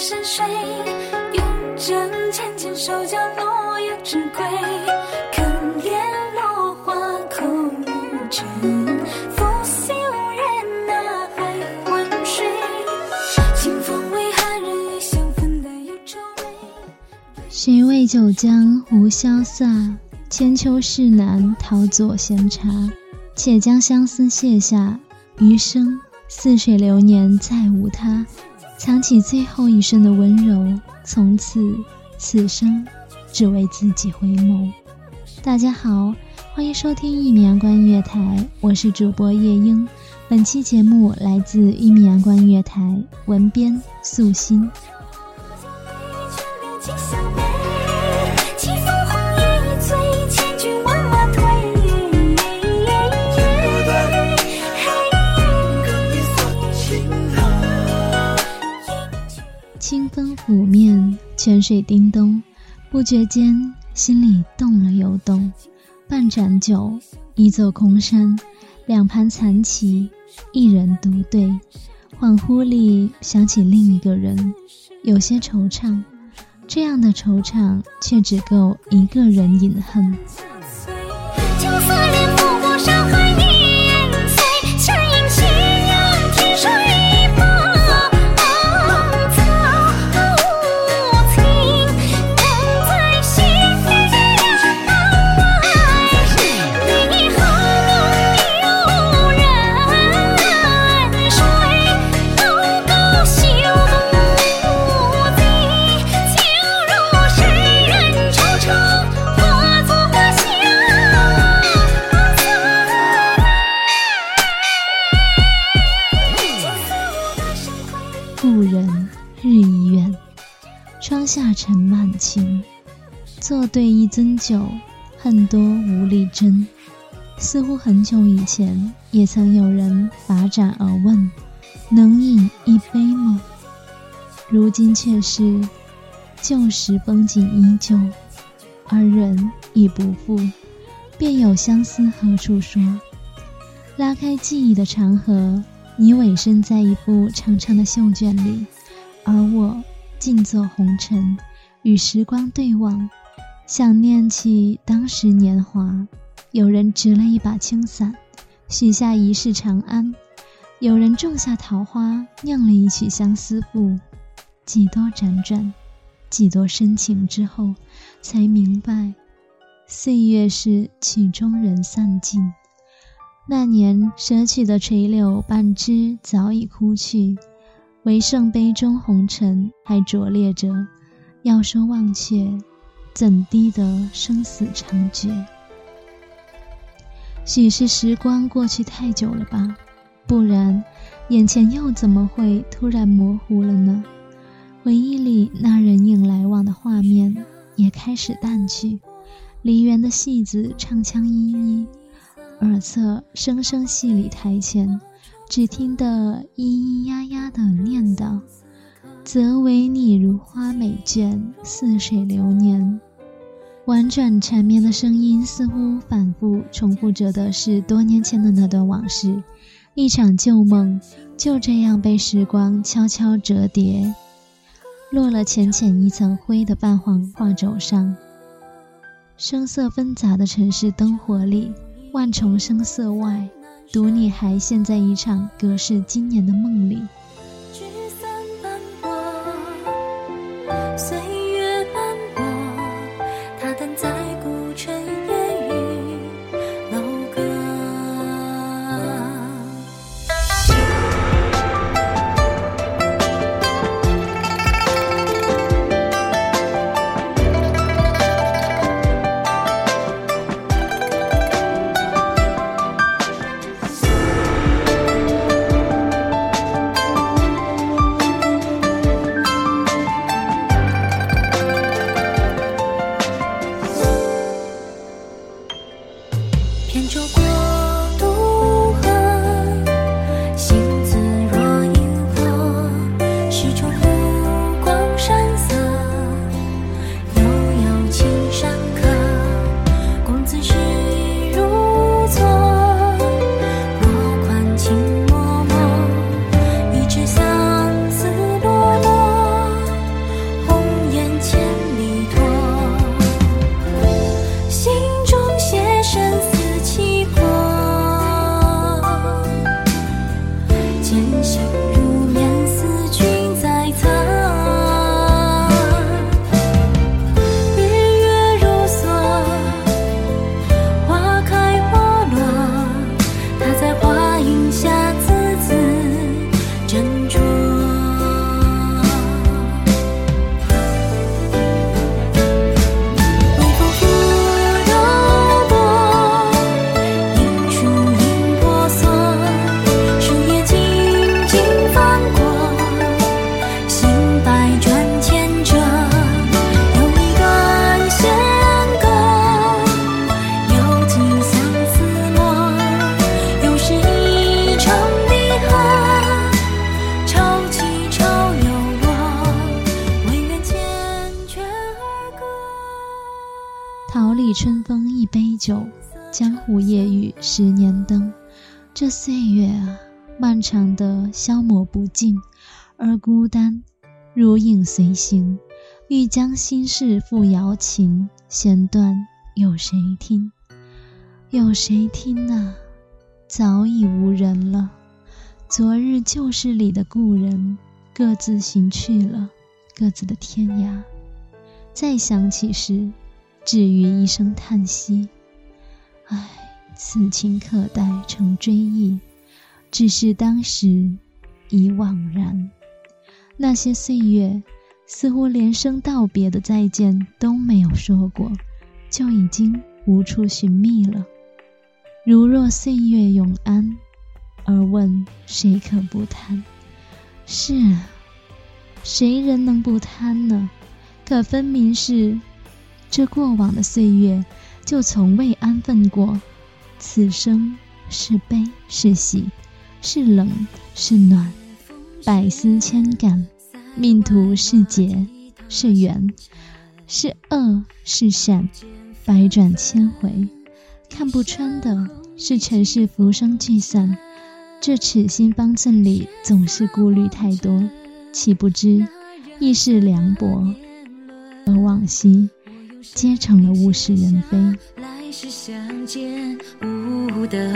山水，用针浅浅手脚落叶之归。可怜落花空无尘，拂袖人哪还昏睡？清风为寒人一香粉黛有皱眉。谁为九江无潇洒？千秋事难讨左闲茶。且将相思卸下，余生似水流年再无他。藏起最后一瞬的温柔，从此此生只为自己回眸。大家好，欢迎收听一米阳光音乐台，我是主播夜莺。本期节目来自一米阳光音乐台，文编素心。泉水叮咚，不觉间心里动了又动。半盏酒，一座空山，两盘残棋，一人独对。恍惚里想起另一个人，有些惆怅。这样的惆怅，却只够一个人饮恨。酒，恨多无力斟。似乎很久以前，也曾有人把盏而问：“能饮一杯吗？”如今却是旧时风景依旧，而人已不复，便有相思何处说？拉开记忆的长河，你委身在一部长长的绣卷里，而我静坐红尘，与时光对望，想念起当时年华。有人执了一把青伞，许下一世长安；有人种下桃花，酿了一曲相思赋。几多辗转，几多深情之后，才明白，岁月是曲终人散尽。那年舍取的垂柳半枝早已枯去，唯剩杯中红尘还灼烈着。要说忘却，怎敌得生死长诀？许是时光过去太久了吧，不然，眼前又怎么会突然模糊了呢？回忆里那人影来往的画面也开始淡去，梨园的戏子唱腔依依，耳侧声声戏里台前，只听得咿咿呀呀的念叨：“则为你如花美眷，似水流年。”婉转缠绵的声音似乎反复重复着的是多年前的那段往事，一场旧梦就这样被时光悄悄折叠。落了浅浅一层灰的泛黄画轴上，声色纷杂的城市灯火里，万重声色外，独你还陷在一场隔世经年的梦里。桃李春风一杯酒江湖夜雨十年灯，这岁月啊，漫长的消磨不尽，而孤单如影随形。欲将心事付瑶琴，弦断有谁听？有谁听呢？早已无人了。昨日旧事里的故人，各自行去了，各自的天涯。再想起时，至于一声叹息。唉，此情可待成追忆，只是当时已惘然。那些岁月，似乎连声道别的再见都没有说过，就已经无处寻觅了。如若岁月永安，而问谁可不贪？是啊，谁人能不贪呢？可分明是这过往的岁月。就从未安分过，此生是悲是喜，是冷是暖，百思千感，命途是劫是缘，是恶是善，百转千回，看不穿的是尘世浮生聚散，这痴心方寸里总是顾虑太多，岂不知亦是凉薄，而往昔。皆成了物是人非。来世相见无得，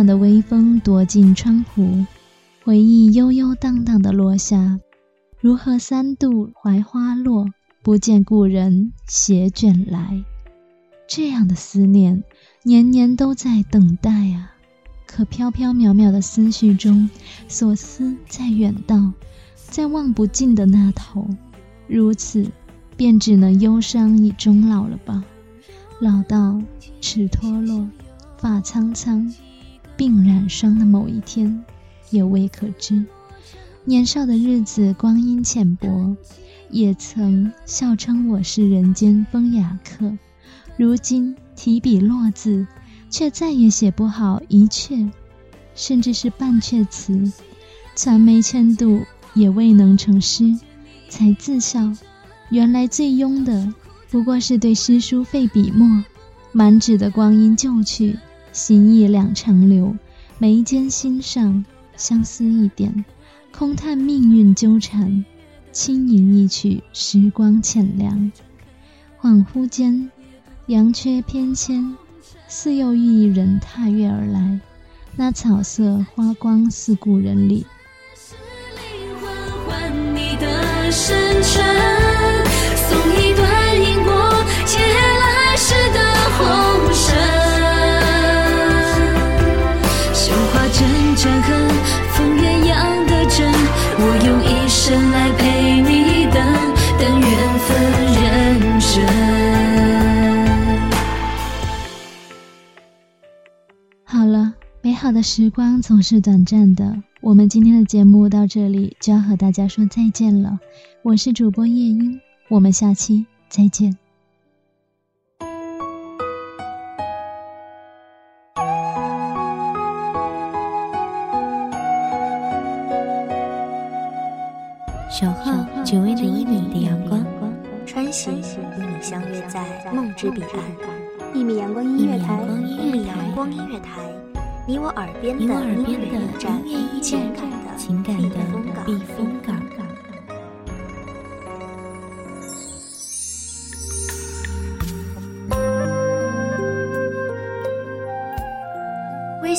暖的微风躲进窗户，回忆悠悠荡荡的落下。如何三度槐花落，不见故人携卷来？这样的思念，年年都在等待啊！可飘飘渺渺的思绪中，所思在远道，在望不尽的那头。如此，便只能忧伤以终老了吧？老到齿脱落，发苍苍，鬓染霜的某一天，也未可知。年少的日子，光阴浅薄，也曾笑称我是人间风雅客。如今提笔落字，却再也写不好一阙，甚至是半阙词，传媒千度也未能成诗，才自笑，原来最庸的不过是对诗书费笔墨。满纸的光阴旧去，心意两长留，眉间心上相思一点。空叹命运纠缠，轻吟一曲时光浅凉。恍惚间，阳缺翩跹，似又一人踏月而来。那草色花光似故人里。好好的时光总是短暂的。我们今天的节目到这里就要和大家说再见了。我是主播夜莺，我们下期再见。守候只为那一米的阳光，穿行与你相约在梦之彼岸。一米阳光音乐台，一米阳光音乐台，你我耳边的音乐驿站，情感的情感的避风港。